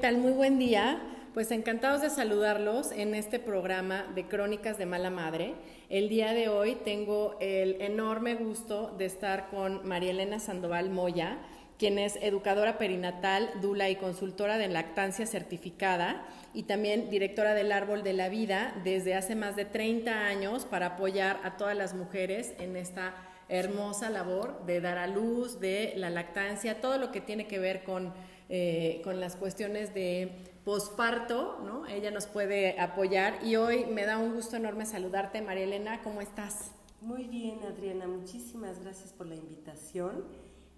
tal? Muy buen día. Pues encantados de saludarlos en este programa de Crónicas de Mala Madre. El día de hoy tengo el enorme gusto de estar con María Elena Sandoval Moya, quien es educadora perinatal, dula y consultora de lactancia certificada y también directora del Árbol de la Vida desde hace más de 30 años para apoyar a todas las mujeres en esta hermosa labor de dar a luz, de la lactancia, todo lo que tiene que ver con eh, con las cuestiones de posparto, ¿no? Ella nos puede apoyar y hoy me da un gusto enorme saludarte, María Elena, ¿cómo estás? Muy bien, Adriana, muchísimas gracias por la invitación.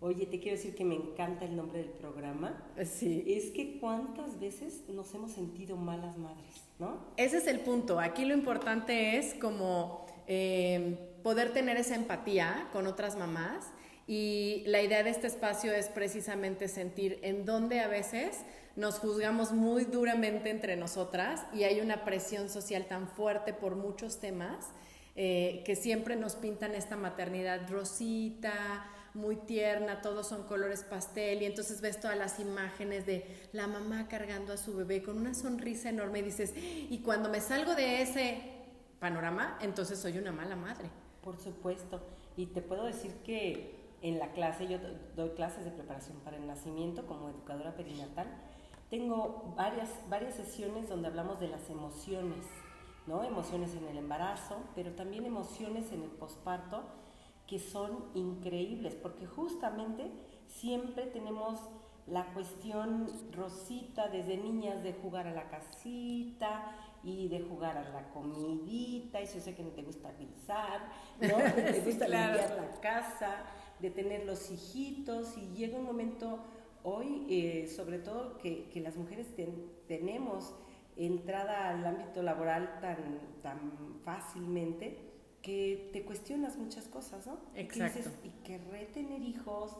Oye, te quiero decir que me encanta el nombre del programa. Sí. Es que cuántas veces nos hemos sentido malas madres, ¿no? Ese es el punto. Aquí lo importante es como eh, poder tener esa empatía con otras mamás y la idea de este espacio es precisamente sentir en dónde a veces nos juzgamos muy duramente entre nosotras y hay una presión social tan fuerte por muchos temas eh, que siempre nos pintan esta maternidad rosita, muy tierna, todos son colores pastel y entonces ves todas las imágenes de la mamá cargando a su bebé con una sonrisa enorme y dices, y cuando me salgo de ese panorama, entonces soy una mala madre. Por supuesto, y te puedo decir que en la clase, yo doy clases de preparación para el nacimiento como educadora perinatal, tengo varias, varias sesiones donde hablamos de las emociones, ¿no? Emociones en el embarazo, pero también emociones en el posparto, que son increíbles, porque justamente siempre tenemos la cuestión rosita desde niñas de jugar a la casita y de jugar a la comidita, y yo sé que no te gusta pensar, ¿no? te gusta limpiar la casa, de tener los hijitos y llega un momento hoy, eh, sobre todo que, que las mujeres tenemos entrada al ámbito laboral tan, tan fácilmente que te cuestionas muchas cosas, ¿no? Exacto. Y, dices, y querré tener hijos,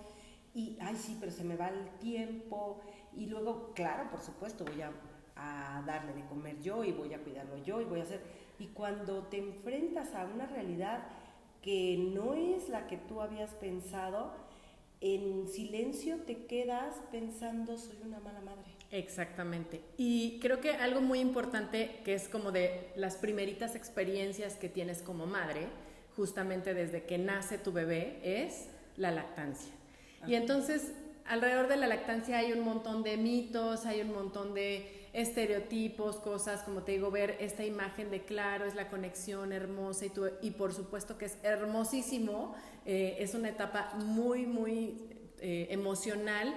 y, ay, sí, pero se me va el tiempo, y luego, claro, por supuesto, voy a, a darle de comer yo, y voy a cuidarlo yo, y voy a hacer... Y cuando te enfrentas a una realidad que no es la que tú habías pensado, en silencio te quedas pensando, soy una mala madre. Exactamente. Y creo que algo muy importante, que es como de las primeritas experiencias que tienes como madre, justamente desde que nace tu bebé, es la lactancia. Y entonces, alrededor de la lactancia hay un montón de mitos, hay un montón de estereotipos, cosas, como te digo, ver esta imagen de claro, es la conexión hermosa y, y por supuesto que es hermosísimo, eh, es una etapa muy, muy eh, emocional,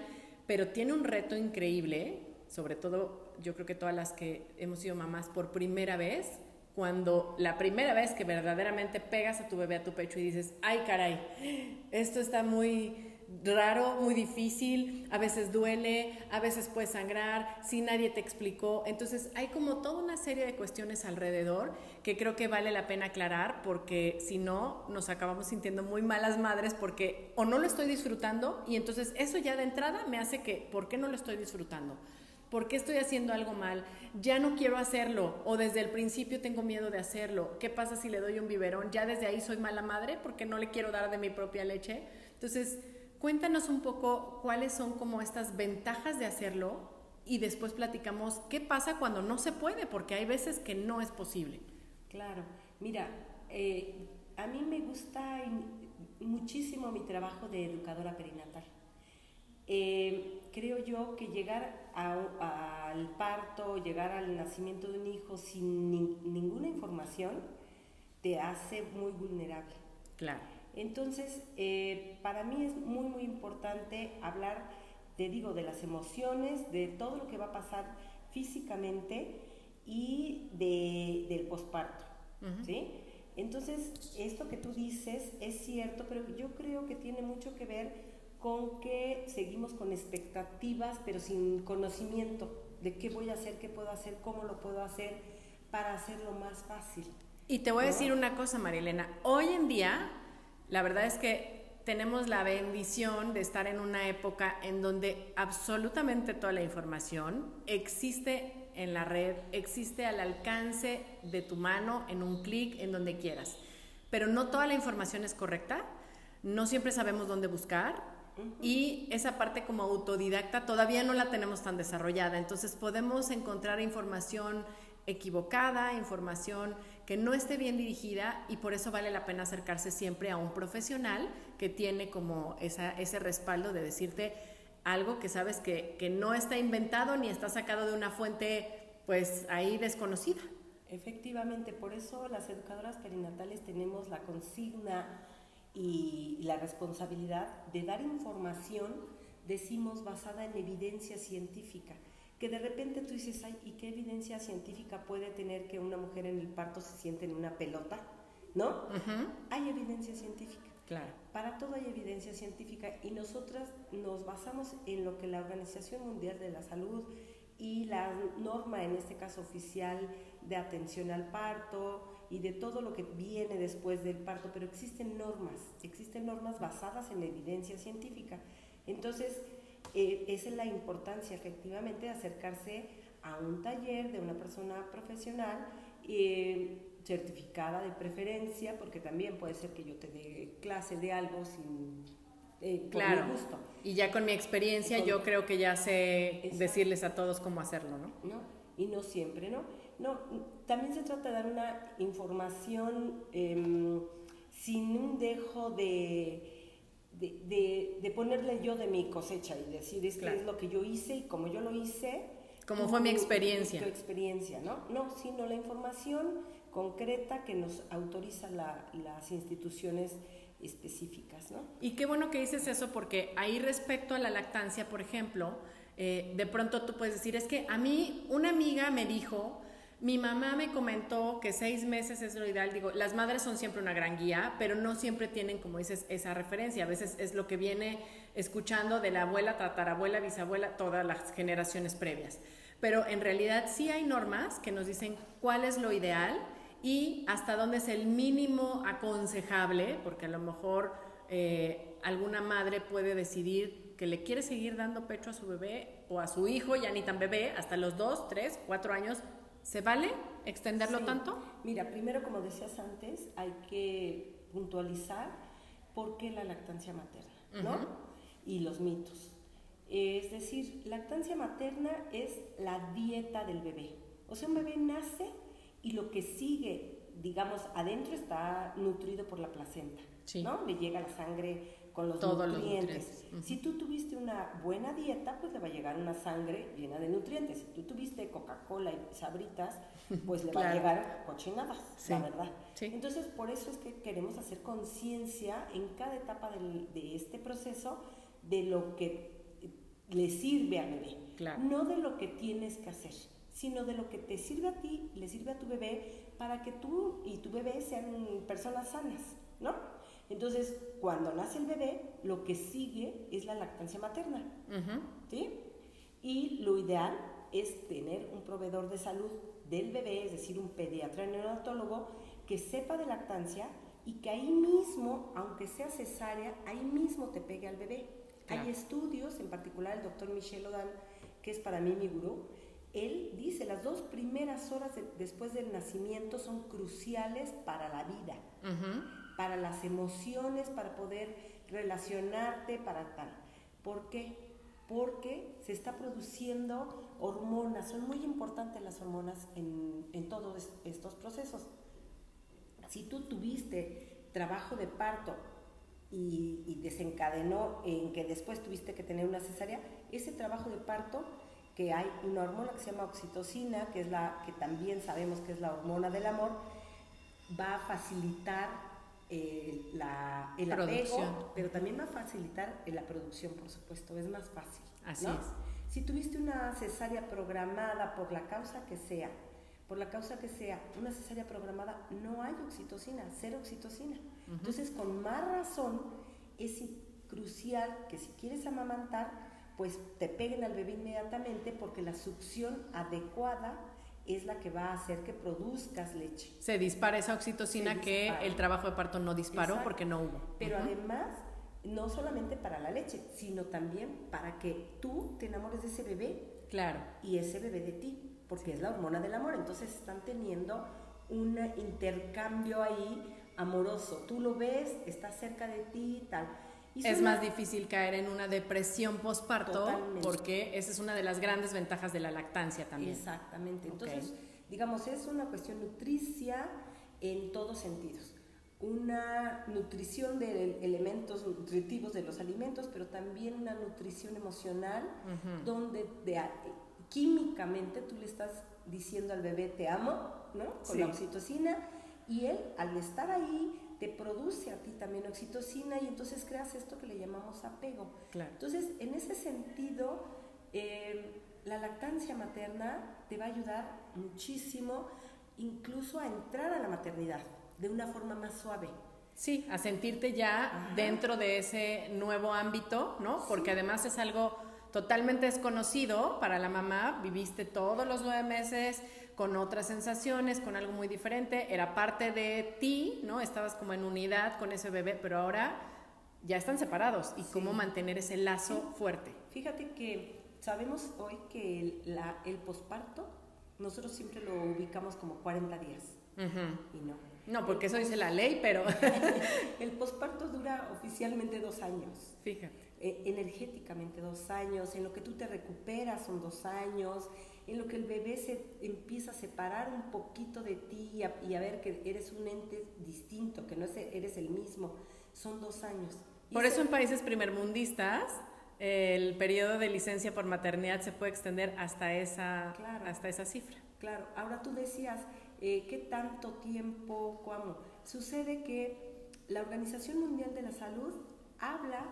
pero tiene un reto increíble, sobre todo yo creo que todas las que hemos sido mamás por primera vez, cuando la primera vez que verdaderamente pegas a tu bebé a tu pecho y dices, ay caray, esto está muy raro, muy difícil, a veces duele, a veces puede sangrar, si nadie te explicó. Entonces hay como toda una serie de cuestiones alrededor que creo que vale la pena aclarar porque si no nos acabamos sintiendo muy malas madres porque o no lo estoy disfrutando y entonces eso ya de entrada me hace que, ¿por qué no lo estoy disfrutando? ¿Por qué estoy haciendo algo mal? Ya no quiero hacerlo o desde el principio tengo miedo de hacerlo. ¿Qué pasa si le doy un biberón? Ya desde ahí soy mala madre porque no le quiero dar de mi propia leche. Entonces, Cuéntanos un poco cuáles son como estas ventajas de hacerlo y después platicamos qué pasa cuando no se puede, porque hay veces que no es posible. Claro, mira, eh, a mí me gusta muchísimo mi trabajo de educadora perinatal. Eh, creo yo que llegar al parto, llegar al nacimiento de un hijo sin ninguna información, te hace muy vulnerable. Claro. Entonces, eh, para mí es muy, muy importante hablar, te digo, de las emociones, de todo lo que va a pasar físicamente y de, del posparto, ¿sí? Entonces, esto que tú dices es cierto, pero yo creo que tiene mucho que ver con que seguimos con expectativas, pero sin conocimiento de qué voy a hacer, qué puedo hacer, cómo lo puedo hacer para hacerlo más fácil. Y te voy a decir una cosa, Marilena. Hoy en día, la verdad es que tenemos la bendición de estar en una época en donde absolutamente toda la información existe en la red, existe al alcance de tu mano, en un clic, en donde quieras. Pero no toda la información es correcta, no siempre sabemos dónde buscar y esa parte como autodidacta todavía no la tenemos tan desarrollada. Entonces podemos encontrar información equivocada, información que no esté bien dirigida y por eso vale la pena acercarse siempre a un profesional que tiene como ese respaldo de decirte, algo que sabes que, que no está inventado ni está sacado de una fuente pues ahí desconocida. Efectivamente, por eso las educadoras perinatales tenemos la consigna y la responsabilidad de dar información, decimos, basada en evidencia científica. Que de repente tú dices, ay, ¿y qué evidencia científica puede tener que una mujer en el parto se siente en una pelota? ¿No? Hay evidencia científica. Claro. Para todo hay evidencia científica y nosotras nos basamos en lo que la Organización Mundial de la Salud y la norma, en este caso oficial, de atención al parto y de todo lo que viene después del parto, pero existen normas, existen normas basadas en evidencia científica. Entonces, eh, esa es la importancia efectivamente de acercarse a un taller de una persona profesional. Eh, certificada de preferencia, porque también puede ser que yo te dé clase de algo sin eh, claro. gusto. Y ya con mi experiencia yo creo que ya sé decirles a todos cómo hacerlo, ¿no? ¿no? Y no siempre, ¿no? No, también se trata de dar una información em, sin un dejo de, de, de, ponerle yo de mi cosecha y decir es que es lo que yo hice y como yo lo hice. Como fue mi experiencia. Tu experiencia, ¿no? No, sino la información concreta que nos autoriza las instituciones específicas. ¿no? Y qué bueno que dices eso porque ahí respecto a la lactancia, por ejemplo, eh, de pronto tú puedes decir, es que a mí una amiga me dijo, mi mamá me comentó que seis meses es lo ideal. Digo, las madres son siempre una gran guía, pero no siempre tienen, como dices, esa referencia. A veces es lo que viene escuchando de la abuela, tatarabuela, bisabuela, todas las generaciones previas. Pero en realidad sí hay normas que nos dicen cuál es lo ideal y hasta dónde es el mínimo aconsejable, porque a lo mejor eh, alguna madre puede decidir que le quiere seguir dando pecho a su bebé o a su hijo, ya ni tan bebé, hasta los dos, tres, cuatro años. ¿Se vale extenderlo tanto? Mira, primero, como decías antes, hay que puntualizar por qué la lactancia materna, ¿no? Y los mitos. Es decir, lactancia materna es la dieta del bebé. O sea, un bebé nace y lo que sigue, digamos, adentro está nutrido por la placenta, ¿no? Le llega la sangre con los nutrientes. Si tú tuviste una buena dieta, pues le va a llegar una sangre llena de nutrientes. Si tú tuviste Coca-Cola y sabritas, pues le va a llegar cochinadas, la verdad. Entonces, por eso es que queremos hacer conciencia en cada etapa de este proceso de lo que le sirve al bebé, no de lo que tienes que hacer sino de lo que te sirve a ti, le sirve a tu bebé, para que tú y tu bebé sean personas sanas, ¿no? Entonces, cuando nace el bebé, lo que sigue es la lactancia materna, ¿sí? Y lo ideal es tener un proveedor de salud del bebé, es decir, un pediatra neonatólogo, que sepa de lactancia y que ahí mismo, aunque sea cesárea, ahí mismo te pegue al bebé. Hay estudios, en particular el doctor Michel Odan, que es para mí mi gurú, él dice, las dos primeras horas después del nacimiento son cruciales para la vida, para las emociones, para poder relacionarte, para tal. ¿Por qué? Porque se está produciendo hormonas, son muy importantes las hormonas en, todos estos procesos. Si tú tuviste trabajo de parto y, y desencadenó en que después tuviste que tener una cesárea, ese trabajo de parto que hay una hormona que se llama oxitocina, que es la que también sabemos que es la hormona del amor, va a facilitar eh, la, el apego, pero también va a facilitar la producción, por supuesto, es más fácil. Así es. Si tuviste una cesárea programada por la causa que sea, por la causa que sea, una cesárea programada, no hay oxitocina, cero oxitocina. Entonces, con más razón, es crucial que si quieres amamantar, pues te peguen al bebé inmediatamente porque la succión adecuada es la que va a hacer que produzcas leche. Se dispara esa oxitocina que el trabajo de parto no disparó porque no hubo. Pero además, no solamente para la leche, sino también para que tú te enamores de ese bebé. Claro. Y ese bebé de ti porque es la hormona del amor. Entonces están teniendo un intercambio ahí amoroso. Tú lo ves, está cerca de ti y es más difícil caer en una depresión postparto porque esa es una de las grandes ventajas de la lactancia también. Exactamente. Entonces, digamos, es una cuestión nutricia en todos sentidos. Una nutrición de elementos nutritivos de los alimentos, pero también una nutrición emocional donde de, químicamente tú le estás diciendo al bebé te amo, ¿no? Con la oxitocina y él al estar ahí te produce a ti también oxitocina y entonces creas esto que le llamamos apego. Entonces, en ese sentido, em, la lactancia materna te va a ayudar muchísimo incluso a entrar a la maternidad de una forma más suave. Sí, a sentirte ya dentro de ese nuevo ámbito, ¿no? Porque además es algo totalmente desconocido para la mamá, viviste todos los nueve meses con otras sensaciones, con algo muy diferente, era parte de ti, ¿no? Estabas como en unidad con ese bebé, pero ahora ya están separados y cómo mantener ese lazo fuerte. Fíjate que sabemos hoy que el, la, el posparto, nosotros siempre lo ubicamos como 40 días. Y no. No, porque eso dice la ley, pero... el posparto dura oficialmente dos años. Fíjate. Eh, energéticamente dos años, en lo que tú te recuperas son dos años, en lo que el bebé se empieza a separar un poquito de ti y a, ver que eres un ente distinto, que no eres el mismo, son dos años. Por eso en países primermundistas el periodo de licencia por maternidad se puede extender hasta esa, hasta esa cifra. Claro, ahora tú decías, eh, ¿qué tanto tiempo, cómo? Sucede que la Organización Mundial de la Salud habla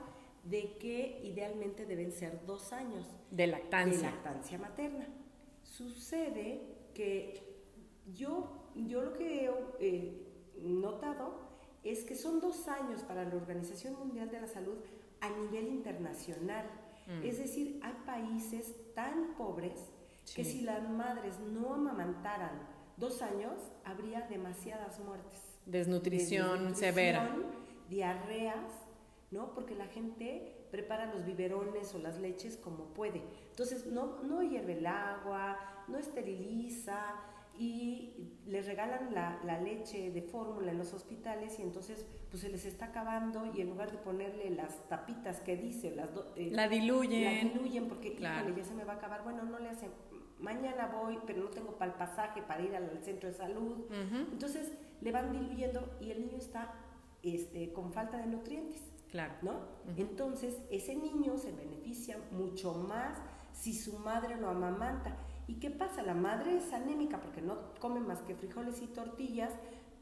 de que idealmente deben ser dos años de lactancia, de lactancia materna. Sucede que yo, yo lo que he eh, notado es que son dos años para la Organización Mundial de la Salud a nivel internacional. Mm. Es decir, hay países tan pobres que si las madres no amamantaran dos años, habría demasiadas muertes. Desnutrición, Desnutrición severa. Diarreas ¿no? Porque la gente prepara los biberones o las leches como puede. Entonces, no, no hierve el agua, no esteriliza y les regalan la, la leche de fórmula en los hospitales y entonces pues se les está acabando y en lugar de ponerle las tapitas que dice, las eh, la diluyen. La diluyen porque ya se me va a acabar. Bueno, no le hacen, mañana voy, pero no tengo para el pasaje para ir al centro de salud. Entonces le van diluyendo y el niño está este, con falta de nutrientes. Claro. ¿No? Entonces, ese niño se beneficia mucho más si su madre lo amamanta. ¿Y qué pasa? La madre es anémica porque no come más que frijoles y tortillas,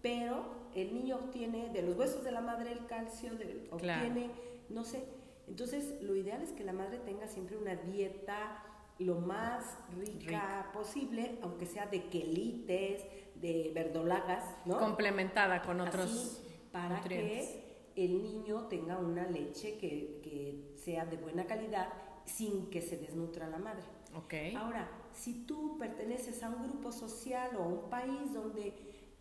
pero el niño obtiene de los huesos de la madre el calcio, obtiene, no sé. Entonces, lo ideal es que la madre tenga siempre una dieta lo más rica posible, aunque sea de quelites, de verdolagas, ¿no? Complementada con otros para nutrientes el niño tenga una leche que, que, sea de buena calidad sin que se desnutra la madre. Okay. Ahora, si tú perteneces a un grupo social o a un país donde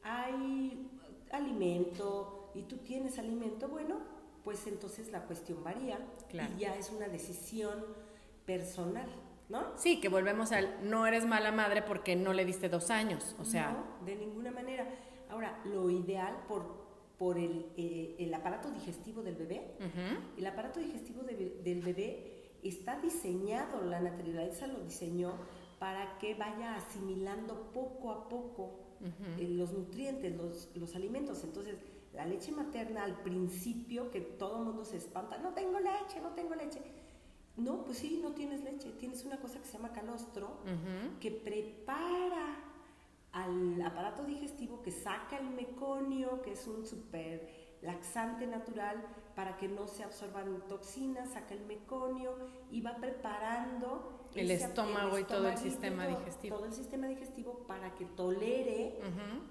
hay alimento y tú tienes alimento, bueno, pues entonces la cuestión varía y ya es una decisión personal, ¿no? Sí, que volvemos al no eres mala madre porque no le diste dos años, o sea... No, de ninguna manera. Ahora, lo ideal por por el, eh, el aparato digestivo del bebé. El aparato digestivo del bebé está diseñado, la naturaleza lo diseñó para que vaya asimilando poco a poco eh, los nutrientes, los, los, alimentos. Entonces, la leche materna al principio, que todo el mundo se espanta, no tengo leche, no tengo leche. No, pues sí, no tienes leche, tienes una cosa que se llama calostro, que prepara al aparato digestivo que saca el meconio, que es un super laxante natural para que no se absorban toxinas, saca el meconio y va preparando el estómago y todo el sistema digestivo. Todo el sistema digestivo para que tolere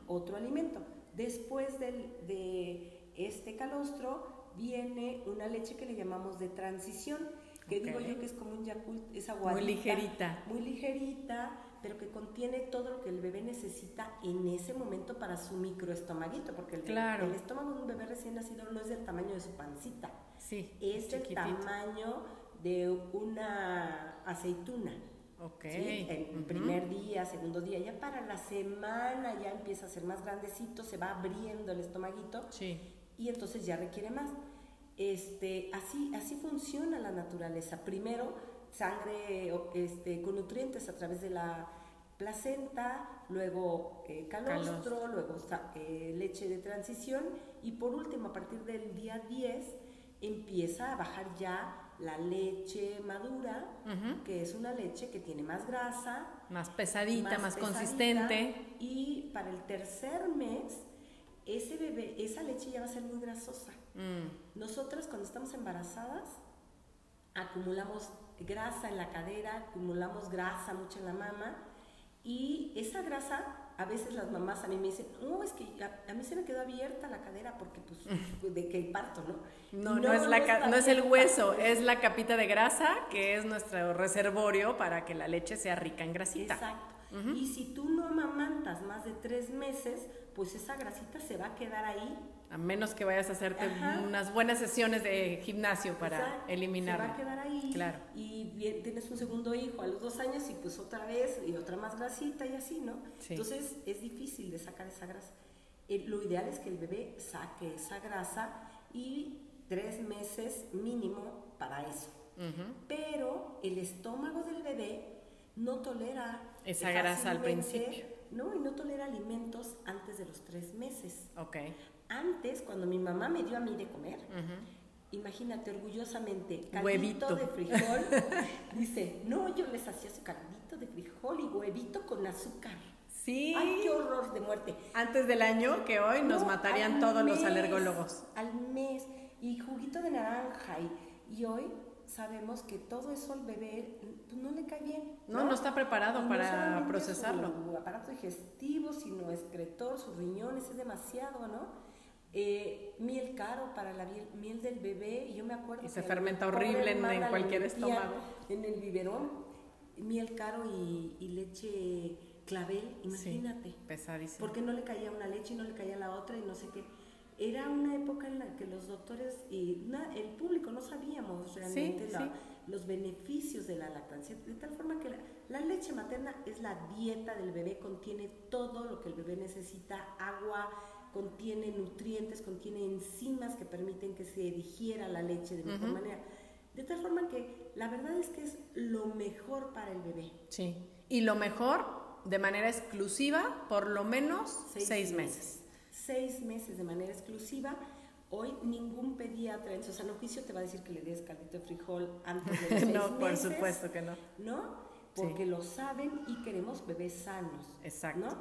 otro alimento. Después de este calostro viene una leche que le llamamos de transición, que digo yo que es como un Yakult, es aguadita. Muy ligerita. Muy ligerita, pero que contiene todo lo que el bebé necesita en ese momento para su microestomaguito, porque el, el estómago de un bebé recién nacido no es del tamaño de su pancita. Sí. Es del tamaño de una aceituna. Ok. El primer día, segundo día, ya para la semana ya empieza a ser más grandecito, se va abriendo el estomaguito. Sí. Y entonces ya requiere más. Este, así, así funciona la naturaleza. Primero, sangre este, con nutrientes a través de la placenta, luego eh, calostro, luego eh, leche de transición y por último, a partir del día 10, empieza a bajar ya la leche madura, que es una leche que tiene más grasa, más pesadita, más, consistente. Y para el tercer mes, ese bebé, esa leche ya va a ser muy grasosa. Mm. Nosotras cuando estamos embarazadas, acumulamos grasa en la cadera, acumulamos grasa mucho en la mama, y esa grasa a veces las mamás a mí me dicen, no, es que a, mí se me quedó abierta la cadera porque pues de que parto, ¿no? No, no, es, la, no, es el hueso, es la capita de grasa que es nuestro reservorio para que la leche sea rica en grasita. Exacto. Y si tú no amamantas más de tres meses, pues esa grasita se va a quedar ahí. A menos que vayas a hacerte unas buenas sesiones de gimnasio para eliminarla. Se va a quedar ahí. Claro. Y tienes un segundo hijo a los dos años y pues otra vez y otra más grasita y así, ¿no? Entonces es difícil de sacar esa grasa. Eh, lo ideal es que el bebé saque esa grasa y tres meses mínimo para eso. Pero el estómago del bebé no tolera esa grasa al principio ¿no? Y no tolera alimentos antes de los tres meses. Ok. Antes, cuando mi mamá me dio a mí de comer, imagínate orgullosamente, caldito de frijol, dice, no, yo les hacía su caldito de frijol y huevito con azúcar. Sí. Ay, qué horror de muerte. Antes del año que hoy nos matarían todos los alergólogos. Al mes. Y juguito de naranja. Y, y hoy sabemos que todo eso al bebé pues, no le cae bien. No, no, está preparado para procesarlo. Su aparato digestivo, sino excretor, sus riñones, es demasiado, ¿no? Eh, miel caro para la miel, del bebé, y yo me acuerdo. Y se fermenta horrible en, cualquier estómago. En el biberón, miel caro y, leche clavel, imagínate. pesadísimo. Porque no le caía una leche y no le caía la otra y no sé qué era una época en la que los doctores y el público no sabíamos realmente los beneficios de la lactancia, de tal forma que la, leche materna es la dieta del bebé, contiene todo lo que el bebé necesita, agua, contiene nutrientes, contiene enzimas que permiten que se digiera la leche de mejor manera. De tal forma que la verdad es que es lo mejor para el bebé. Sí, y lo mejor de manera exclusiva por lo menos seis, meses seis meses de manera exclusiva. Hoy ningún pediatra en su sano juicio te va a decir que le des caldito de frijol antes de los seis no, por supuesto que no. ¿No? Porque lo saben y queremos bebés sanos. Exacto.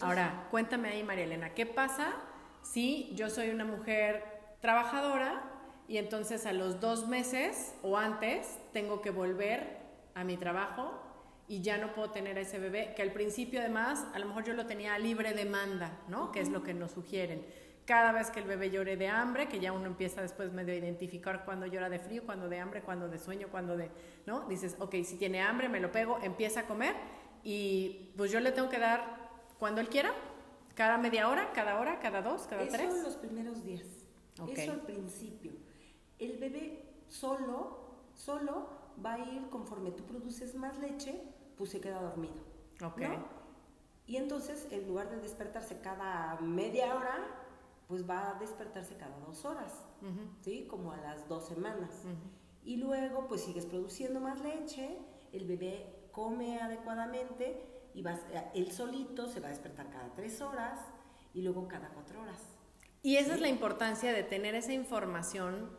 Ahora, cuéntame ahí, María Elena, ¿qué pasa si yo soy una mujer trabajadora y entonces a los dos meses o antes tengo que volver a mi trabajo y ya no puedo tener a ese bebé, que al principio además a lo mejor yo lo tenía a libre demanda, ¿no? Que es lo que nos sugieren. Cada vez que el bebé llore de hambre, que ya uno empieza después medio a identificar cuando llora de frío, cuando de hambre, cuando de sueño, cuando de, ¿no? Dices, ok, si tiene hambre, me lo pego, empieza a comer y pues yo le tengo que dar cuando él quiera, cada media hora, cada hora, cada dos, cada tres. Eso los primeros días. Eso al principio. El bebé solo, solo va a ir conforme tú produces más leche, pues se queda dormido. Ok. Y entonces, en lugar de despertarse cada media hora, pues va a despertarse cada dos horas, ¿sí? Como a las dos semanas. Y luego, pues sigues produciendo más leche, el bebé come adecuadamente y va, él solito se va a despertar cada tres horas y luego cada cuatro horas. Y esa es la importancia de tener esa información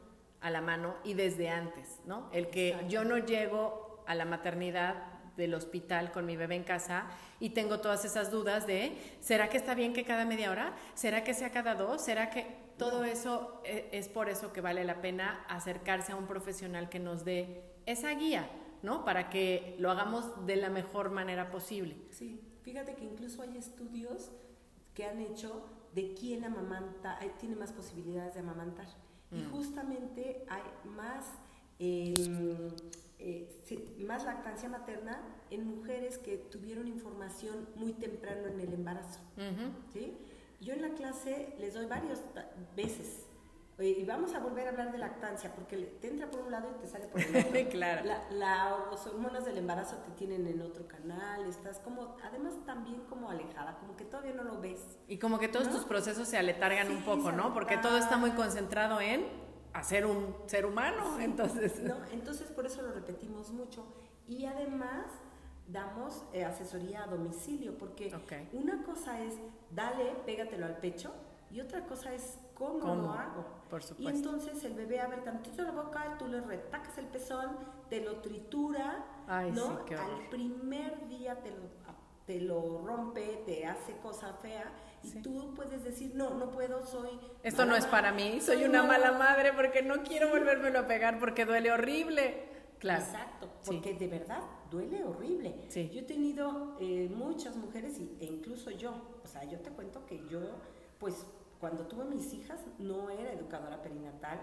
a la mano y desde antes, ¿no? El que yo no llego a la maternidad del hospital con mi bebé en casa y tengo todas esas dudas de, ¿será que está bien que cada media hora? ¿Será que sea cada dos? ¿Será que todo eso e, es por eso que vale la pena acercarse a un profesional que nos dé esa guía? ¿No? Para que lo hagamos de la mejor manera posible. Sí, fíjate que incluso hay estudios que han hecho de quién amamanta, tiene más posibilidades de amamantar. Y mm. justamente hay más, em, eh, más lactancia materna en mujeres que tuvieron información muy temprano en el embarazo. ¿sí? Yo en la clase les doy varias veces y vamos a volver a hablar de lactancia, porque te entra por un lado y te sale por el otro. claro. La, la, las hormonas del embarazo te tienen en otro canal, estás como, además también como alejada, como que todavía no lo ves. Y como que todos tus procesos se aletargan un poco, ¿no? Porque todo está muy concentrado en hacer un ser humano, entonces. No, entonces por eso lo repetimos mucho. Y además damos eh, asesoría a domicilio, porque una cosa es, dale, pégatelo al pecho, y otra cosa es ¿Cómo, lo hago? Por supuesto. Y entonces el bebé abre tantito la boca, tú le retacas el pezón, te lo tritura, ¿no? Al primer día te lo, te lo rompe, te hace cosa fea y tú puedes decir, no, no puedo, soy... Esto no es para mí, soy una mala madre porque no quiero volvérmelo a pegar porque duele horrible. Claro. Exacto, porque de verdad duele horrible. Sí. Yo he tenido eh, muchas mujeres e incluso yo, o sea, yo te cuento que yo, pues cuando tuve mis hijas no era educadora perinatal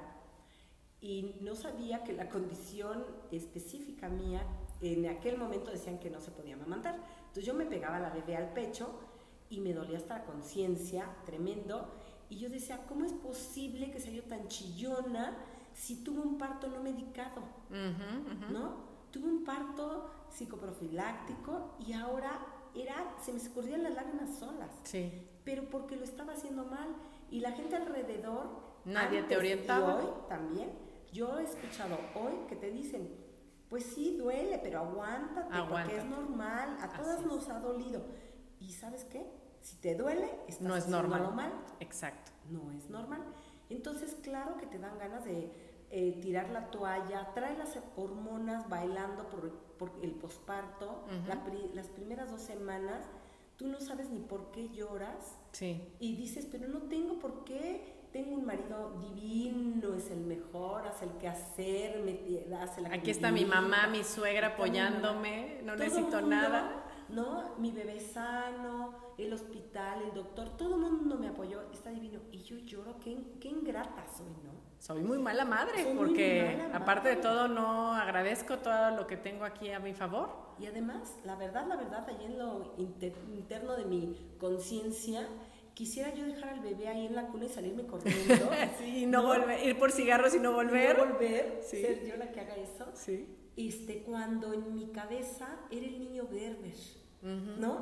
y no sabía que la condición específica mía, en aquel momento decían que no se podía amamantar. Entonces yo me pegaba la bebé al pecho y me dolía hasta la conciencia, tremendo. Y yo decía, ¿cómo es posible que sea yo tan chillona si tuve un parto no medicado? ¿No? Tuve un parto psicoprofiláctico y ahora era, se me escurrían las lágrimas solas. Sí. Pero porque lo estaba haciendo mal. Y la gente alrededor. Nadie te orientaba. hoy también. Yo he escuchado hoy que te dicen, pues sí, duele, pero aguántate, porque es normal. A todas nos ha dolido. ¿Y sabes qué? Si te duele, estás no es normal. mal. Exacto. No es normal. Entonces, claro que te dan ganas de eh, tirar la toalla, trae las hormonas bailando por, por el posparto, las primeras dos semanas tú no sabes ni por qué lloras. Sí. Y dices, pero no tengo por qué. Tengo un marido divino, es el mejor, hace el que hacer, me hace la Aquí está mi mamá, mi suegra apoyándome, no necesito nada. ¿no? Mi bebé sano, el hospital, el doctor, todo el mundo me apoyó, está divino. Y yo lloro, qué, qué ingrata soy, ¿no? Soy muy mala madre, porque aparte de todo no agradezco todo lo que tengo aquí a mi favor. Y además, la verdad, la verdad, allí en lo interno de mi conciencia, quisiera yo dejar al bebé ahí en la cuna y salirme corriendo. sí, no, volver, ir por cigarros y no volver. no volver, ser yo la que haga eso. Sí. Este, cuando en mi cabeza era el niño Gerber, ¿no?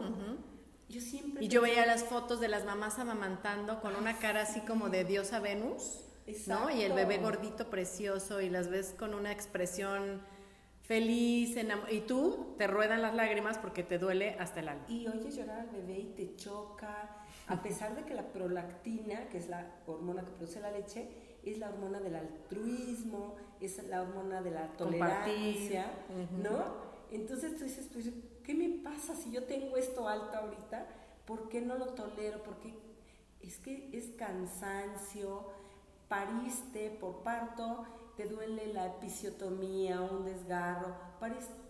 Yo siempre... Y yo veía las fotos de las mamás amamantando con una cara así como de diosa Venus. ¿no? Y el bebé gordito precioso y las ves con una expresión feliz, y tú te ruedan las lágrimas porque te duele hasta el alma. Y oyes llorar al bebé y te choca, a pesar de que la prolactina, que es la hormona que produce la leche, es la hormona del altruismo, es la hormona de la tolerancia, ¿no? Entonces tú dices, pues, ¿qué me pasa si yo tengo esto alto ahorita? ¿Por qué no lo tolero? Porque es que es cansancio, pariste por parto, te duele la episiotomía, un desgarro,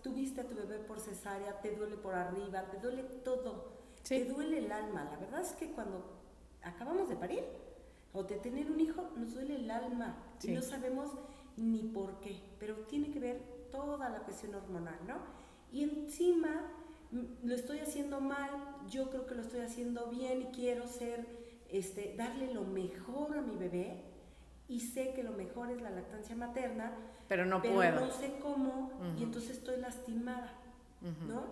tuviste a tu bebé por cesárea, te duele por arriba, te duele todo, te duele el alma. La verdad es que cuando acabamos de parir o de tener un hijo, nos duele el alma y no sabemos ni por qué, pero tiene que ver toda la cuestión hormonal, ¿no? Y encima mm, lo estoy haciendo mal, yo creo que lo estoy haciendo bien y quiero ser, este, darle lo mejor a mi bebé, y sé que lo mejor es la lactancia materna, pero no pero puedo. No sé cómo y entonces estoy lastimada, ¿no?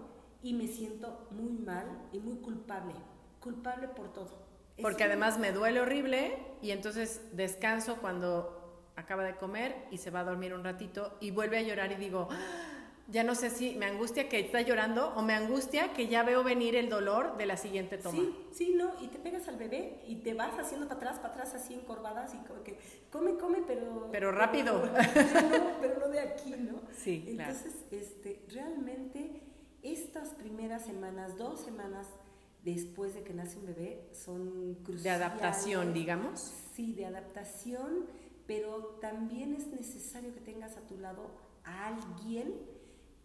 Y me siento muy mal y muy culpable, culpable por todo. Porque además me duele horrible y entonces descanso cuando acaba de comer y se va a dormir un ratito y vuelve a llorar y digo, ya no sé si me angustia que está llorando o me angustia que ya veo venir el dolor de la siguiente toma. Sí, sí, no, y te pegas al bebé y te vas haciendo para atrás, para atrás, así encorvada, así como que come, come, pero... Pero rápido. Pero no, de aquí, ¿no? Sí, Entonces, este, realmente estas primeras semanas, dos semanas después de que nace un bebé, son cruciales. De adaptación, digamos. Sí, de adaptación, pero también es necesario que tengas a tu lado a alguien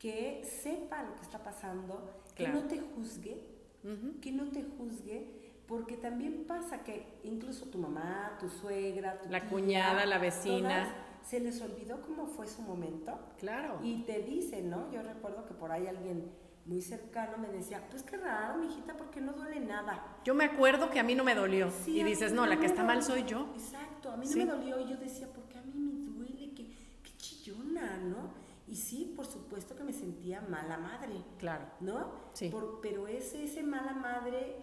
que sepa lo que está pasando, que no te juzgue, que no te juzgue, porque también pasa que incluso tu mamá, tu suegra, tu la cuñada, la vecina, se les olvidó cómo fue su momento. Claro. Y te dicen, ¿no? Yo recuerdo que por ahí alguien muy cercano me decía, pues qué raro, mijita, porque no duele nada. Yo me acuerdo que a mí no me dolió. y dices, no, la que está mal soy yo. Exacto, a mí no me dolió. Y yo decía, porque a mí me duele, qué, qué chillona, ¿no? Y sí, por supuesto que me sentía mala madre. Claro. ¿No? Sí. pero ese, ese mala madre,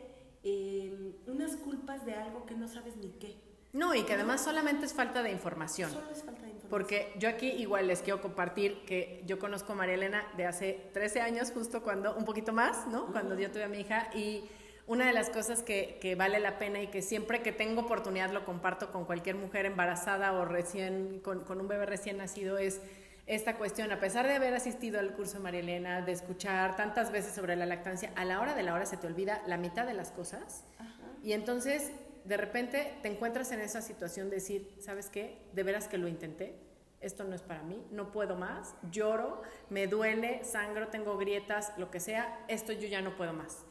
eh, unas culpas de algo que no sabes ni qué. No, y que además solamente es falta de información. Solo es falta de información. Porque yo aquí igual les quiero compartir que yo conozco a María Elena de hace 13 años, justo cuando, un poquito más, ¿no? Cuando yo tuve a mi hija y una de las cosas que, que, vale la pena y que siempre que tengo oportunidad lo comparto con cualquier mujer embarazada o recién, con, con un bebé recién nacido es esta cuestión, a pesar de haber asistido al curso de María Elena, de escuchar tantas veces sobre la lactancia, a la hora de la hora se te olvida la mitad de las cosas. Y entonces, de repente, te encuentras en esa situación de decir, ¿sabes qué? De veras que lo intenté. Esto no es para mí, no puedo más, lloro, me duele, sangro, tengo grietas, lo que sea, esto yo ya no puedo más.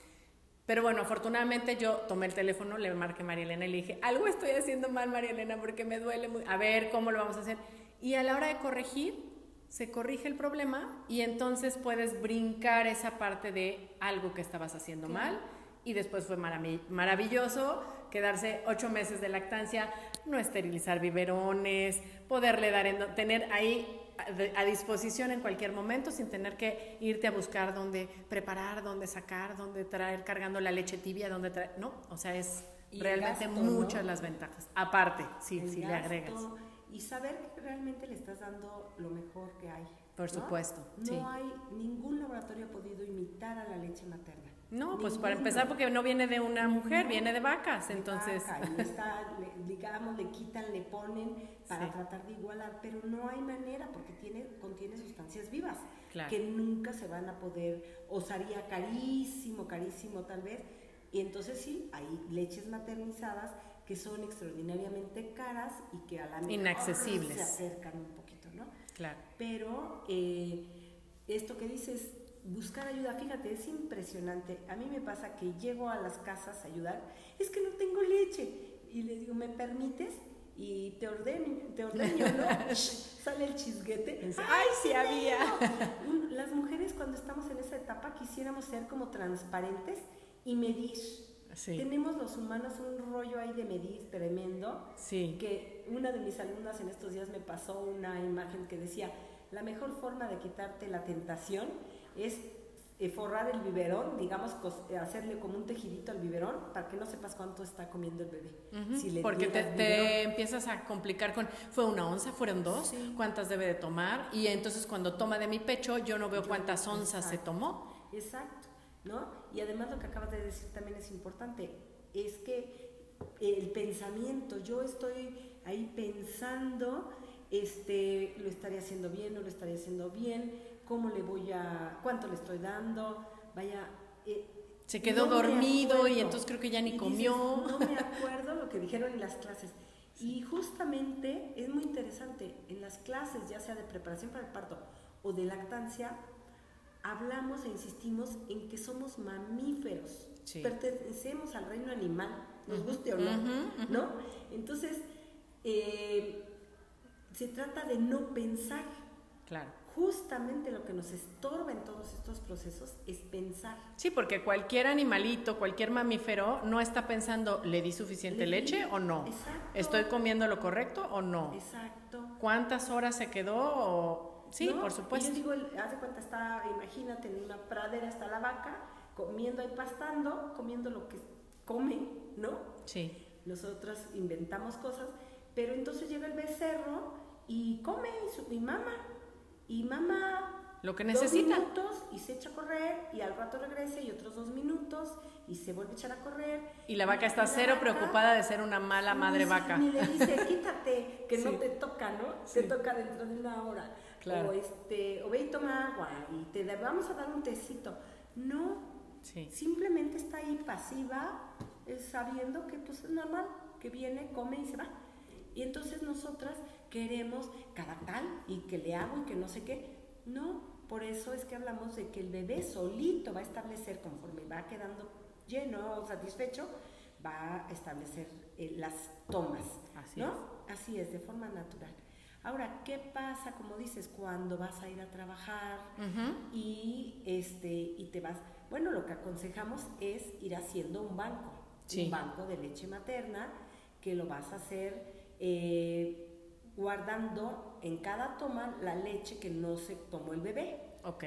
Pero bueno, afortunadamente yo tomé el teléfono, le marqué a María Elena y le dije, algo estoy haciendo mal, María Elena, porque me duele muy... A ver, ¿cómo lo vamos a hacer? Y a la hora de corregir, se corrige el problema y entonces puedes brincar esa parte de algo que estabas haciendo mal y después fue maravilloso quedarse ocho meses de lactancia, no esterilizar biberones, poderle dar, tener ahí a, disposición en cualquier momento sin tener que irte a buscar dónde preparar, dónde sacar, dónde traer cargando la leche tibia, dónde traer, no, o sea, es realmente muchas las ventajas. Aparte, sí, sí le agregas y saber que realmente le estás dando lo mejor que hay. Por supuesto. No hay ningún laboratorio ha podido imitar a la leche materna. No, pues para empezar porque no viene de una mujer, viene de vacas, entonces. y está, le, digamos, le quitan, le ponen para tratar de igualar, pero no hay manera porque tiene, contiene sustancias vivas que nunca se van a poder, o sería carísimo, carísimo tal vez. Y entonces sí, hay leches maternizadas que son extraordinariamente caras y que a la mejor Inaccesibles. se acercan un poquito, ¿no? Claro. Pero eh, esto que dices, buscar ayuda, fíjate, es impresionante. A mí me pasa que llego a las casas a ayudar, es que no tengo leche. Y le digo, ¿me permites? Y te ordeno, te ordeno, ¿no? Sale el chisguete. ¡Ay, sí había! Las mujeres cuando estamos en esa etapa quisiéramos ser como transparentes y medir tenemos los humanos un rollo ahí de medir tremendo. Sí. Que una de mis alumnas en estos días me pasó una imagen que decía, la mejor forma de quitarte la tentación es eh, forrar el biberón, digamos, hacerle como un tejidito al biberón para que no sepas cuánto está comiendo el bebé. Porque te, empiezas a complicar con, fue una onza, fueron dos, cuántas debe de tomar, y entonces cuando toma de mi pecho yo no veo cuántas onzas se tomó. Exacto. Y además lo que acabas de decir también es importante, es que el pensamiento, yo estoy ahí pensando, este, lo estaré haciendo bien, no lo estaré haciendo bien, cómo le voy a, cuánto le estoy dando, vaya... Eh, se quedó dormido y entonces creo que ya ni comió. no me acuerdo lo que dijeron en las clases. Y justamente es muy interesante, en las clases, ya sea de preparación para el parto o de lactancia, hablamos e insistimos en que somos mamíferos, pertenecemos al reino animal, nos guste o no, ¿no? Entonces, eh, se trata de no pensar. Claro. Justamente lo que nos estorba en todos estos procesos es pensar. Sí, porque cualquier animalito, cualquier mamífero no está pensando, ¿le di suficiente leche o no? Exacto. ¿Estoy comiendo lo correcto o no? Exacto. ¿Cuántas horas se quedó o Sí, por supuesto. Y yo digo, haz de cuenta, está, imagínate, en una pradera está la vaca, comiendo y pastando, comiendo lo que come, ¿no? Sí. Nosotros inventamos cosas, pero entonces llega el becerro y come y, su, y mama, y mama lo que necesita. Dos minutos y se echa a correr y al rato regresa y otros dos minutos y se vuelve a echar a correr. Y la vaca está cero preocupada de ser una mala madre vaca. Ni le dice, quítate, que no te toca, ¿no? Se toca dentro de una hora. O, este, o ve y toma agua y te vamos a dar un tecito. No, simplemente está ahí pasiva, sabiendo que pues, es normal, que viene, come y se va. Y entonces nosotras queremos cada tal y que le hago y que no sé qué. No, por eso es que hablamos de que el bebé solito va a establecer, conforme va quedando lleno o satisfecho, va a establecer eh, las tomas, Así ¿no? Así es, de forma natural. Ahora, ¿qué pasa, como dices, cuando vas a ir a trabajar y, este, y te vas? Bueno, lo que aconsejamos es ir haciendo un banco, Sí. un banco de leche materna, que lo vas a hacer eh, guardando en cada toma la leche que no se tomó el bebé Ok.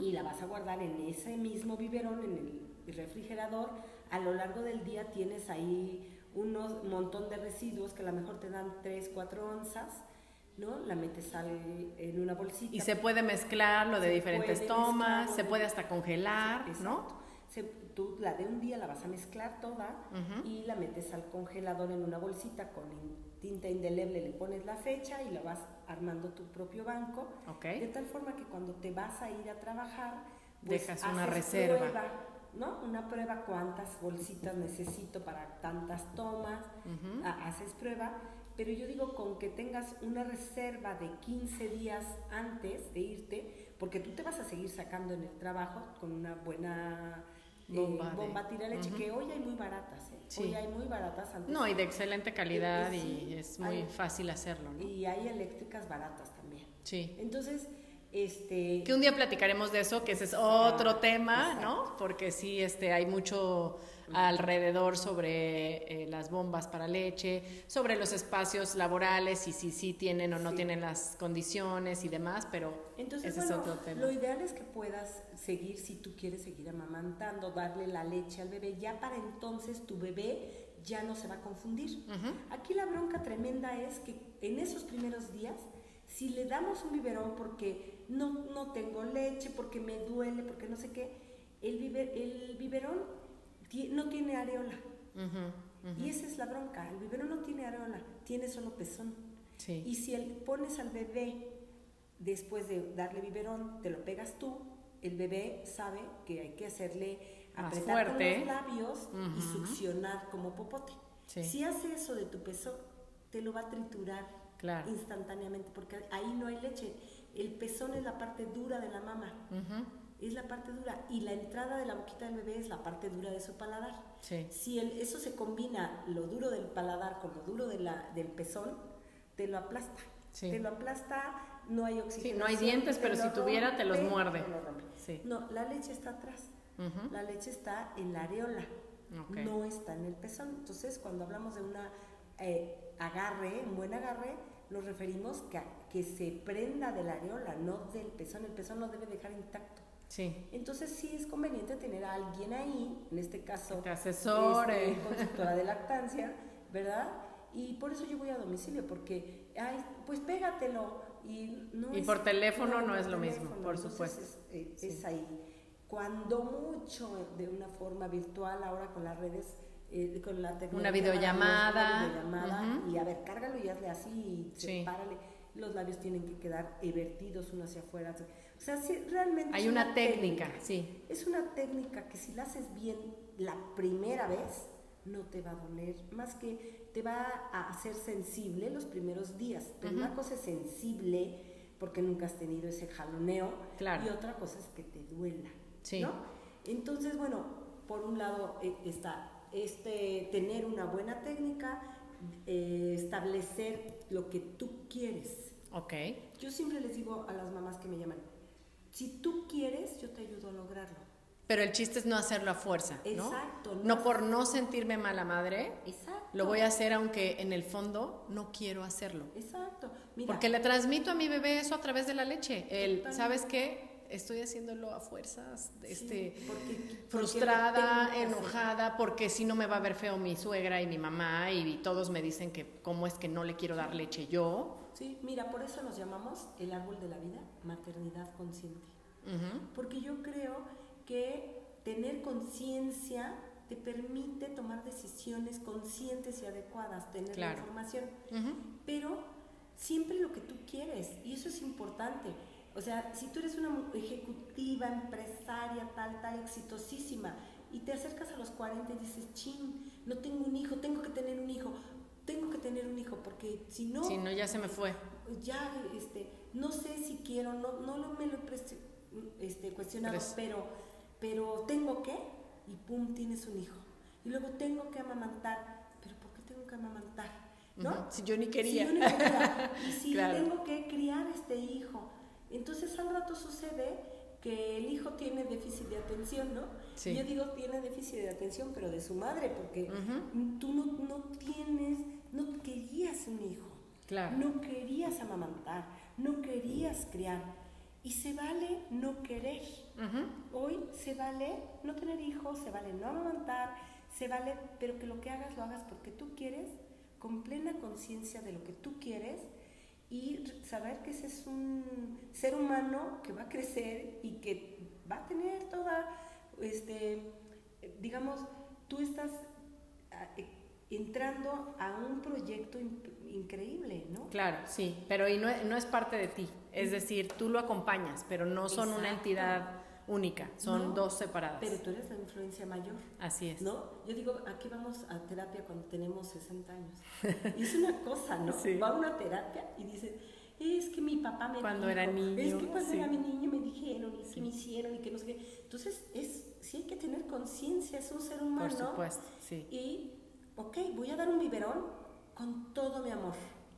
Y la vas a guardar en ese mismo biberón, en el refrigerador. A lo largo del día tienes ahí unos montón de residuos que a lo mejor te dan 3, 4 onzas, ¿no? La metes al, en una bolsita. Y se puede mezclar lo de Se diferentes tomas, se puede hasta congelar, Exacto. ¿no? Se- tú la de un día la vas a mezclar toda y la metes al congelador en una bolsita con in- tinta indeleble, le pones la fecha y la vas armando tu propio banco. Ok. De tal forma que cuando te vas a ir a trabajar, Dejas una reserva. prueba, ¿no? Una prueba cuántas bolsitas necesito para tantas tomas, haces prueba, pero yo digo con que tengas una reserva de 15 días antes de irte, porque tú te vas a seguir sacando en el trabajo con una buena eh, Bomba bomba, tira leche, Ujú. que hoy hay muy baratas, ¿eh? Sí. Hoy hay muy baratas antes. No, y de excelente calidad Eh, y es muy hay- fácil hacerlo, ¿no? Y hay eléctricas baratas también. Sí. Entonces, este... Que un día platicaremos de eso, que ese es otro Exacto, tema, exacto. ¿no? Porque sí, este, hay mucho alrededor sobre eh, las bombas para leche, sobre los espacios laborales y si sí tienen o no Sí. tienen las condiciones y demás, pero Entonces, ese bueno, es otro tema. lo ideal es que puedas seguir, si tú quieres seguir amamantando, darle la leche al bebé, ya para entonces tu bebé ya no se va a confundir. Ujú. Aquí la bronca tremenda es que en esos primeros días, si le damos un biberón porque no, no tengo leche, porque me duele, porque no sé qué, el, biber- el biberón no tiene areola. Y esa es la bronca, el biberón no tiene areola, tiene solo pezón. Sí. Y si el, pones al bebé después de darle biberón, te lo pegas tú, el bebé sabe que hay que hacerle Más apretar con los labios y succionar como popote. Sí. Si hace eso de tu pezón, te lo va a triturar Claro. instantáneamente porque ahí no hay leche. El pezón es la parte dura de la mama, Ujú. Es la parte dura y la entrada de la boquita del bebé es la parte dura de su paladar. Sí. Si el- eso se combina, lo duro del paladar con lo duro de la, del pezón, te lo aplasta. Sí. Te lo aplasta, no hay oxígeno. Sí, no hay dientes, pero si tuviera, te los muerde. Sí. No, la leche está atrás. La leche está en la areola, Ok. no está en el pezón. Entonces, cuando hablamos de una eh, agarre, un buen agarre, nos referimos que, a- que se prenda de la areola, no del pezón. El pezón lo debe dejar intacto. Sí. Entonces sí es conveniente tener a alguien ahí, en este caso Que te asesore. este, consultora de lactancia, ¿verdad? Y por eso yo voy a domicilio, porque, ay, pues pégatelo. Y, no Y es- por teléfono no es lo mismo, teléfono. por supuesto. Es, eh, Sí. es ahí. Cuando mucho de una forma virtual, ahora con las redes, eh, con la tecnología. videollamada. maravillosa, una videollamada. Y a ver, cárgalo y hazle así y Sí. sepárale. Los labios tienen que quedar vertidos uno hacia afuera. O sea, sí, realmente. Hay una técnica, sí. es una técnica que si la haces bien la primera vez, no te va a doler, más que te va a hacer sensible los primeros días. Pero una cosa es sensible porque nunca has tenido ese jaloneo Claro. y otra cosa es que te duela. Sí. ¿no? Entonces, bueno, por un lado eh, está este, tener una buena técnica, eh, establecer lo que tú quieres. Ok. Yo siempre les digo a las mamás que me llaman, si tú quieres, yo te ayudo a lograrlo. Pero el chiste es no hacerlo a fuerza, ¿no? Exacto, no No por no sentirme mala madre, Exacto. lo voy a hacer aunque en el fondo no quiero hacerlo. Exacto. Mira, Porque le transmito a mi bebé eso a través de la leche. El. ¿sabes qué? Estoy haciéndolo a fuerzas, sí, este, porque- frustrada, enojada, porque si no me va a ver feo mi suegra y mi mamá y, todos me dicen que cómo es que no le quiero dar leche yo. Sí, mira, por eso nos llamamos el árbol de la vida, maternidad consciente. Porque yo creo que tener conciencia te permite tomar decisiones conscientes y adecuadas, tener la información. Pero siempre lo que tú quieres y eso es importante. O sea, si tú eres una ejecutiva, empresaria, tal, tal, exitosísima y te acercas a los 40 y dices, chin, no tengo un hijo, tengo que tener un hijo, tengo que tener un hijo porque si no... Si no, ya se me fue. Ya, este, no sé si quiero, no, no me lo he este, cuestionado, pero, pero tengo que, y pum, tienes un hijo. Y luego tengo que amamantar, pero ¿por qué tengo que amamantar? ¿No? Si yo ni quería. Si yo ni quería. Y si tengo que criar este hijo. Entonces al rato sucede que el hijo tiene déficit de atención, ¿no? Sí. Yo digo tiene déficit de atención, pero de su madre, porque tú no, no, tienes, no querías un hijo, claro. no querías amamantar, no querías criar. Y se vale no querer. Hoy se vale no tener hijos, se vale no amamantar, se vale, pero que lo que hagas lo hagas porque tú quieres, con plena conciencia de lo que tú quieres y saber que ese es un ser humano que va a crecer y que va a tener toda, este, digamos, tú estás ah, eh, entrando a un proyecto increíble, ¿no? Claro, sí, pero y no, no, es parte de ti, es decir, tú lo acompañas, pero no son una entidad única, son dos separadas. Pero tú eres la influencia mayor. Así es. ¿No? Yo digo, aquí vamos a terapia cuando tenemos 60 años. Y es una cosa, ¿no? Va a una terapia y dice, es que mi papá me Cuando era niño. Es que cuando era mi niño me dijeron y que me hicieron y que no sé qué. Entonces, es, sí hay que tener conciencia, es un ser humano. Por supuesto, sí. Y, ok, voy a dar un biberón con todo mi amor.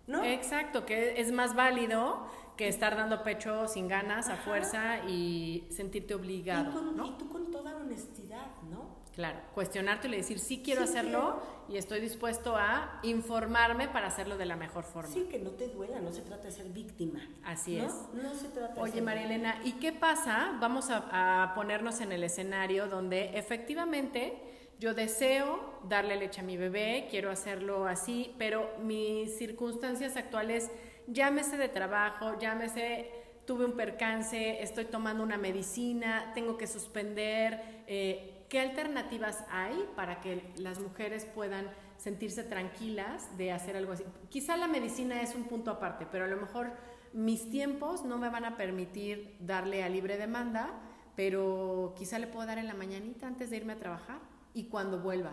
¿No? Exacto, que es más válido que estar dando pecho sin ganas, a fuerza y sentirte obligado. Y, ¿no? y, tú con toda honestidad, ¿no? Claro, cuestionarte y decir, sí quiero hacerlo y estoy dispuesto a informarme para hacerlo de la mejor forma. Sí, que no te duela, no se trata de ser víctima. Así es. No se trata Oye, de ser María Elena, ¿y qué pasa? Vamos a, a ponernos en el escenario donde efectivamente yo deseo darle leche a mi bebé, quiero hacerlo así, pero mis circunstancias actuales llámese de trabajo, llámese tuve un percance, estoy tomando una medicina, tengo que suspender. Eh, ¿Qué alternativas hay para que las mujeres puedan sentirse tranquilas de hacer algo así? Quizá la medicina es un punto aparte, pero a lo mejor mis tiempos no me van a permitir darle a libre demanda, pero quizá le puedo dar en la mañanita antes de irme a trabajar y cuando vuelva.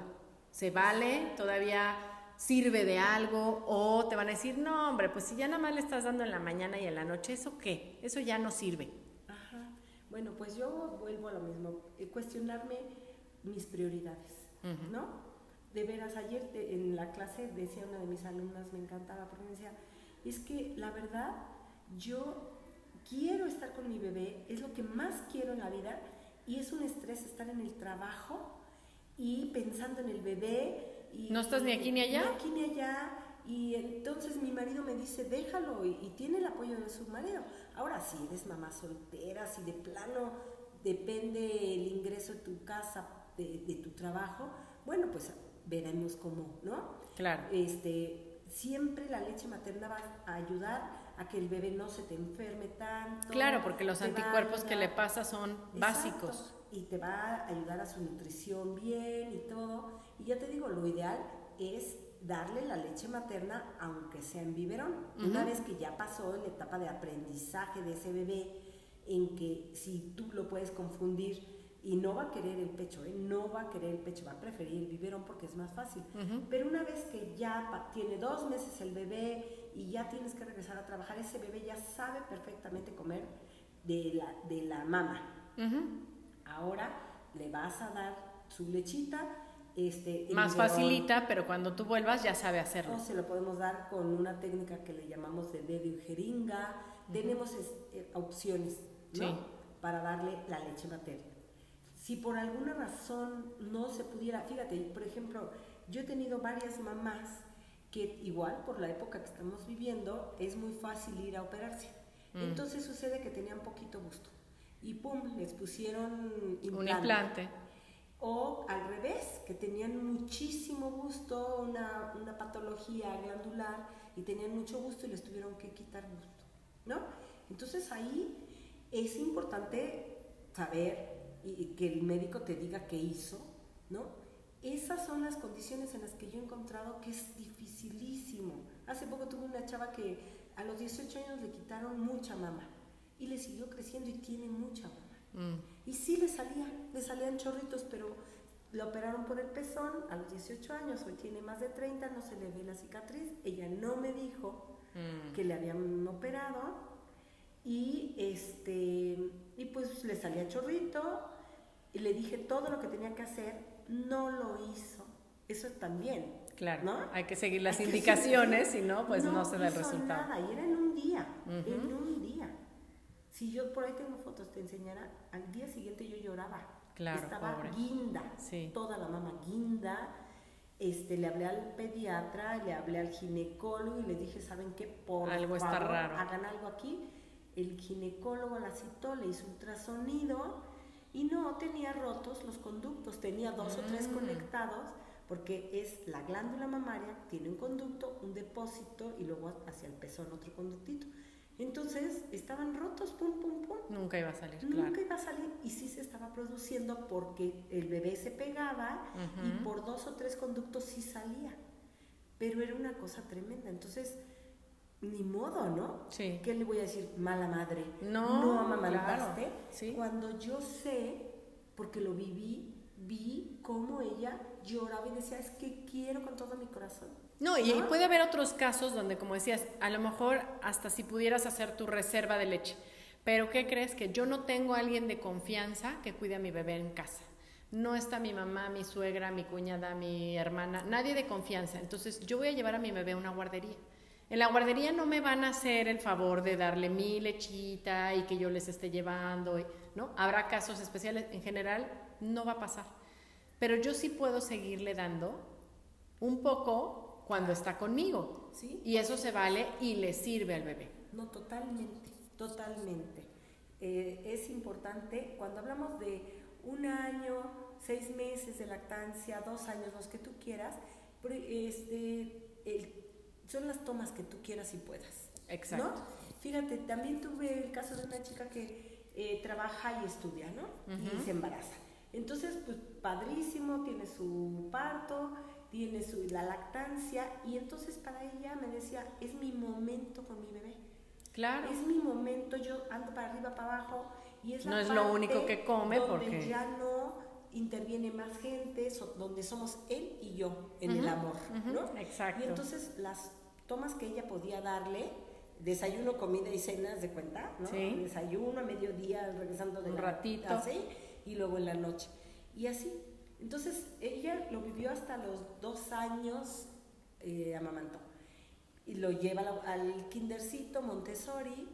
Se vale, todavía sirve de algo o te van a decir, no, hombre, pues si ya nada más le estás dando en la mañana y en la noche, ¿eso qué? Eso ya no sirve. Ajá. Bueno, pues yo vuelvo a lo mismo, eh, cuestionarme mis prioridades, ¿no? De veras, ayer en la clase decía una de mis alumnas, me encantaba, porque me decía, es que la verdad, yo quiero estar con mi bebé, es lo que más quiero en la vida y es un estrés estar en el trabajo y pensando en el bebé ¿No estás ni aquí ni allá? Ni aquí ni allá. Y entonces mi marido me dice, déjalo, y, tiene el apoyo de su marido. Ahora, si eres mamá soltera, si de plano depende el ingreso de tu casa, de, tu trabajo, bueno, pues veremos cómo, ¿no? Claro. Este, siempre la leche materna va a ayudar a que el bebé no se te enferme tanto. Claro, porque los anticuerpos que le pasa son básicos. Y te va a ayudar a su nutrición bien y todo. Y ya te digo, lo ideal es darle la leche materna aunque sea en biberón. Una vez que ya pasó la etapa de aprendizaje de ese bebé, en que si tú lo puedes confundir y no va a querer el pecho, ¿eh? no va a querer el pecho, va a preferir el biberón porque es más fácil. Pero una vez que ya tiene dos meses el bebé y ya tienes que regresar a trabajar, ese bebé ya sabe perfectamente comer de la, de la mama. Ahora le vas a dar su lechita este, Más facilita, pero cuando tú vuelvas ya sabe hacerlo. se lo podemos dar con una técnica que le llamamos de dedo y jeringa. Tenemos eh, opciones para darle la leche materna. Si por alguna razón no se pudiera, fíjate, por ejemplo, yo he tenido varias mamás que igual por la época que estamos viviendo es muy fácil ir a operarse. Mm. Entonces sucede que tenían poquito gusto y pum, les pusieron un implante o al revés, que tenían muchísimo gusto, una, una, patología glandular y tenían mucho gusto y les tuvieron que quitar gusto, ¿no? Entonces ahí es importante saber y, que el médico te diga qué hizo, ¿no? Esas son las condiciones en las que yo he encontrado que es dificilísimo. Hace poco tuve una chava que a los 18 años le quitaron mucha mama y le siguió creciendo y tiene mucha mama. Mm. Y sí le salía, le salían chorritos, pero lo operaron por el pezón a los 18 años, hoy tiene más de 30, no se le ve la cicatriz. Ella no me dijo mm. que le habían operado y este y pues le salía chorrito y le dije todo lo que tenía que hacer, no lo hizo. Eso también. Claro, ¿no? hay que seguir las indicaciones, si no, pues no, se da el resultado. Nada, y era en un día, en un día. Si yo por ahí tengo fotos, te enseñara, al día siguiente yo lloraba. Claro, Estaba guinda, toda la mamá guinda. Este, le hablé al pediatra, le hablé al ginecólogo y le dije, ¿saben qué? Por algo está raro. hagan algo aquí. El ginecólogo la citó, le hizo ultrasonido y no tenía rotos los conductos, tenía dos o tres mm. conectados porque es la glándula mamaria, tiene un conducto, un depósito y luego hacia el pezón otro conductito. Entonces estaban rotos, pum, pum, pum. Nunca iba a salir. Nunca iba a salir y sí se estaba produciendo porque el bebé se pegaba y por dos o tres conductos sí salía. Pero era una cosa tremenda. Entonces, ni modo, ¿no? Sí. ¿Qué le voy a decir? Mala madre. No, no amamantaste. Sí. Cuando yo sé, porque lo viví, vi cómo ella lloraba y decía, es que quiero con todo mi corazón no, y, puede haber otros casos donde, como decías, a lo mejor hasta si pudieras hacer tu reserva de leche. Pero ¿qué crees? Que yo no tengo a alguien de confianza que cuide a mi bebé en casa. No está mi mamá, mi suegra, mi cuñada, mi hermana, nadie de confianza. Entonces yo voy a llevar a mi bebé a una guardería. En la guardería no me van a hacer el favor de darle mi lechita y que yo les esté llevando, ¿no? Habrá casos especiales, en general no va a pasar. Pero yo sí puedo seguirle dando un poco cuando está conmigo. ¿Sí? Y eso se vale y le sirve al bebé. No, totalmente, totalmente. Eh, es importante, cuando hablamos de un año, seis meses de lactancia, dos años, los que tú quieras, este, son las tomas que tú quieras y puedas. Exacto. Fíjate, también tuve el caso de una chica que eh, trabaja y estudia, ¿no? Y se embaraza. Entonces, pues padrísimo, tiene su parto, tiene su, la lactancia y entonces para ella me decía, es mi momento con mi bebé. Claro. Es mi momento, yo ando para arriba, para abajo y es No es lo único que come donde porque ya no interviene más gente, donde somos él y yo en el amor, ¿no? Exacto. Y entonces las tomas que ella podía darle, desayuno, comida y cenas de cuenta, ¿no? Sí. Desayuno a mediodía, regresando de un ratito, así, y luego en la noche. Y así, entonces ella lo vivió hasta los dos años, eh, amamantó. Y lo lleva al kindercito Montessori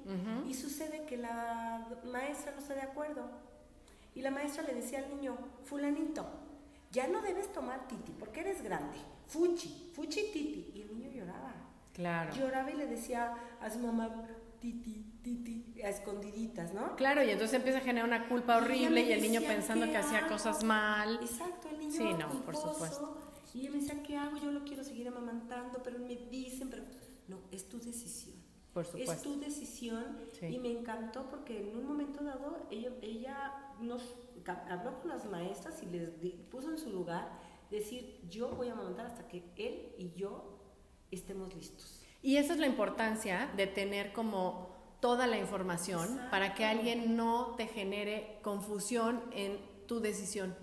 y sucede que la maestra no está de acuerdo. Y la maestra le decía al niño, fulanito, ya no debes tomar titi porque eres grande. Fuchi, fuchi titi. Y el niño lloraba. Claro. Lloraba y le decía a su mamá, titi, titi, a escondiditas, ¿no? Claro, y entonces empieza a generar una culpa horrible y, el niño pensando que hacía cosas mal. Exacto, el niño. Sí, no, por supuesto. Y ella me decía, ¿qué hago? Yo lo quiero seguir amamantando, pero me dicen, pero no, es tu decisión. Por supuesto. Es tu decisión y me encantó porque en un momento dado ella, ella nos habló con las maestras y les puso en su lugar decir, yo voy a amamantar hasta que él y yo estemos listos. Y esa es la importancia de tener como toda la información para que alguien no te genere confusión en tu decisión,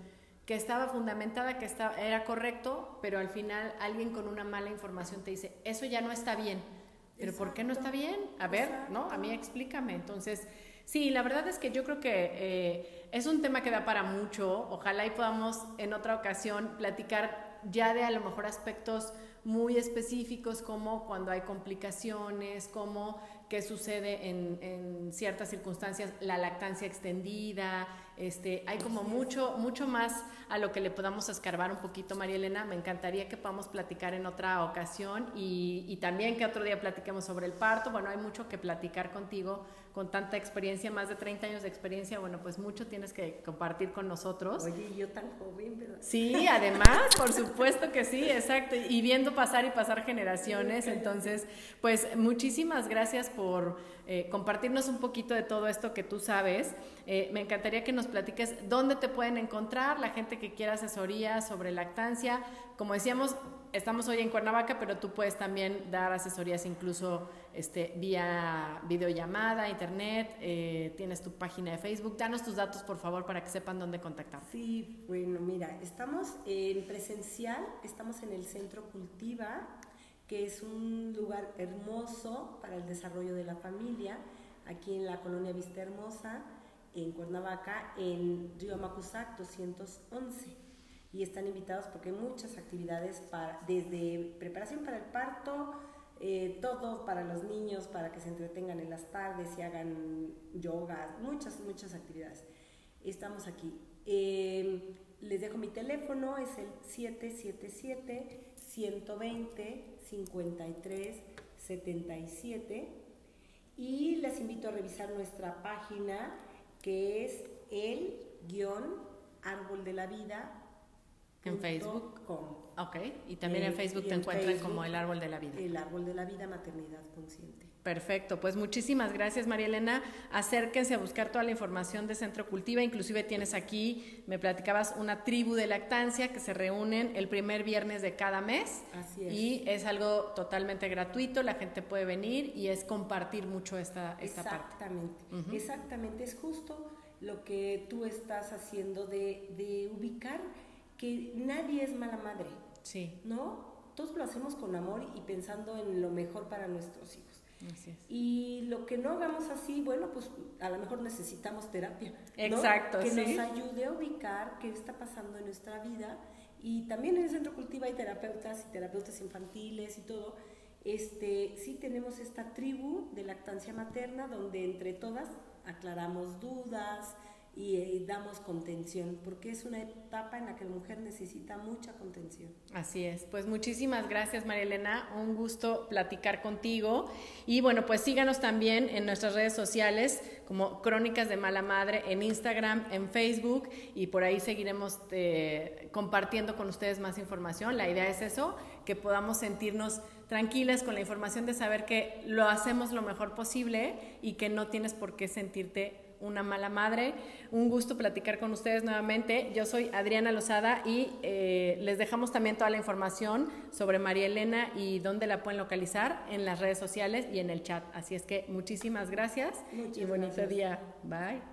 que estaba fundamentada, que estaba, era correcto, pero al final alguien con una mala información te dice, eso ya no está bien. Pero ¿por qué no está bien? A ver, ¿no? A mí explícame. Entonces, sí, la verdad es que yo creo que eh, es un tema que da para mucho. Ojalá y podamos en otra ocasión platicar ya de a lo mejor aspectos muy específicos como cuando hay complicaciones, como qué sucede en, en, ciertas circunstancias, la lactancia extendida, este, hay como mucho, mucho más a lo que le podamos escarbar un poquito, María Elena. Me encantaría que podamos platicar en otra ocasión y, y también que otro día platiquemos sobre el parto. Bueno, hay mucho que platicar contigo con tanta experiencia, más de 30 años de experiencia, bueno, pues mucho tienes que compartir con nosotros. Oye, yo tan joven, ¿verdad? Sí, además, por supuesto que sí, exacto. Y viendo pasar y pasar generaciones, entonces, pues muchísimas gracias por eh, compartirnos un poquito de todo esto que tú sabes. Eh, me encantaría que nos platiques dónde te pueden encontrar, la gente que quiera asesoría sobre lactancia, como decíamos, estamos hoy en Cuernavaca, pero tú puedes también dar asesorías incluso este, vía videollamada, internet, eh, tienes tu página de Facebook. Danos tus datos, por favor, para que sepan dónde contactar. Sí, bueno, mira, estamos en presencial, estamos en el Centro Cultiva, que es un lugar hermoso para el desarrollo de la familia, aquí en la colonia Vista Hermosa, en Cuernavaca, en Río Amacuzac 211 y están invitados porque hay muchas actividades para, desde preparación para el parto, eh, todo para los niños, para que se entretengan en las tardes y hagan yoga, muchas, muchas actividades. Estamos aquí. Em, les dejo mi teléfono, es el 777-120-53-77 y les invito a revisar nuestra página que es el guion árbol de la vida en Facebook. Ok, y también en Facebook te encuentran como el árbol de la vida. El árbol de la vida, maternidad consciente. Perfecto, pues muchísimas gracias María Elena. Acérquense a buscar toda la información de Centro Cultiva, inclusive tienes aquí, me platicabas, una tribu de lactancia que se reúnen el primer viernes de cada mes. Así es. Y es algo totalmente gratuito, la gente puede venir y es compartir mucho esta, esta parte. Exactamente, exactamente, es justo lo que tú estás haciendo de, de ubicar que nadie es mala madre. Sí. ¿No? Todos lo hacemos con amor y pensando en lo mejor para nuestros hijos. Así es. Y lo que no hagamos así, bueno, pues a lo mejor necesitamos terapia. Exacto, Que nos ayude a ubicar qué está pasando en nuestra vida. Y también en el Centro Cultiva hay terapeutas y terapeutas infantiles y todo. Este, sí tenemos esta tribu de lactancia materna donde entre todas aclaramos dudas, y, eh, damos contención, porque es una etapa en la que la mujer necesita mucha contención. Así es, pues muchísimas gracias María Elena, un gusto platicar contigo y bueno, pues síganos también en nuestras redes sociales como Crónicas de Mala Madre en Instagram, en Facebook y por ahí seguiremos eh, compartiendo con ustedes más información. La idea es eso, que podamos sentirnos tranquilas con la información de saber que lo hacemos lo mejor posible y que no tienes por qué sentirte una mala madre. Un gusto platicar con ustedes nuevamente. Yo soy Adriana Lozada y eh, les dejamos también toda la información sobre María Elena y dónde la pueden localizar en las redes sociales y en el chat. Así es que muchísimas gracias y bonito día. Bye.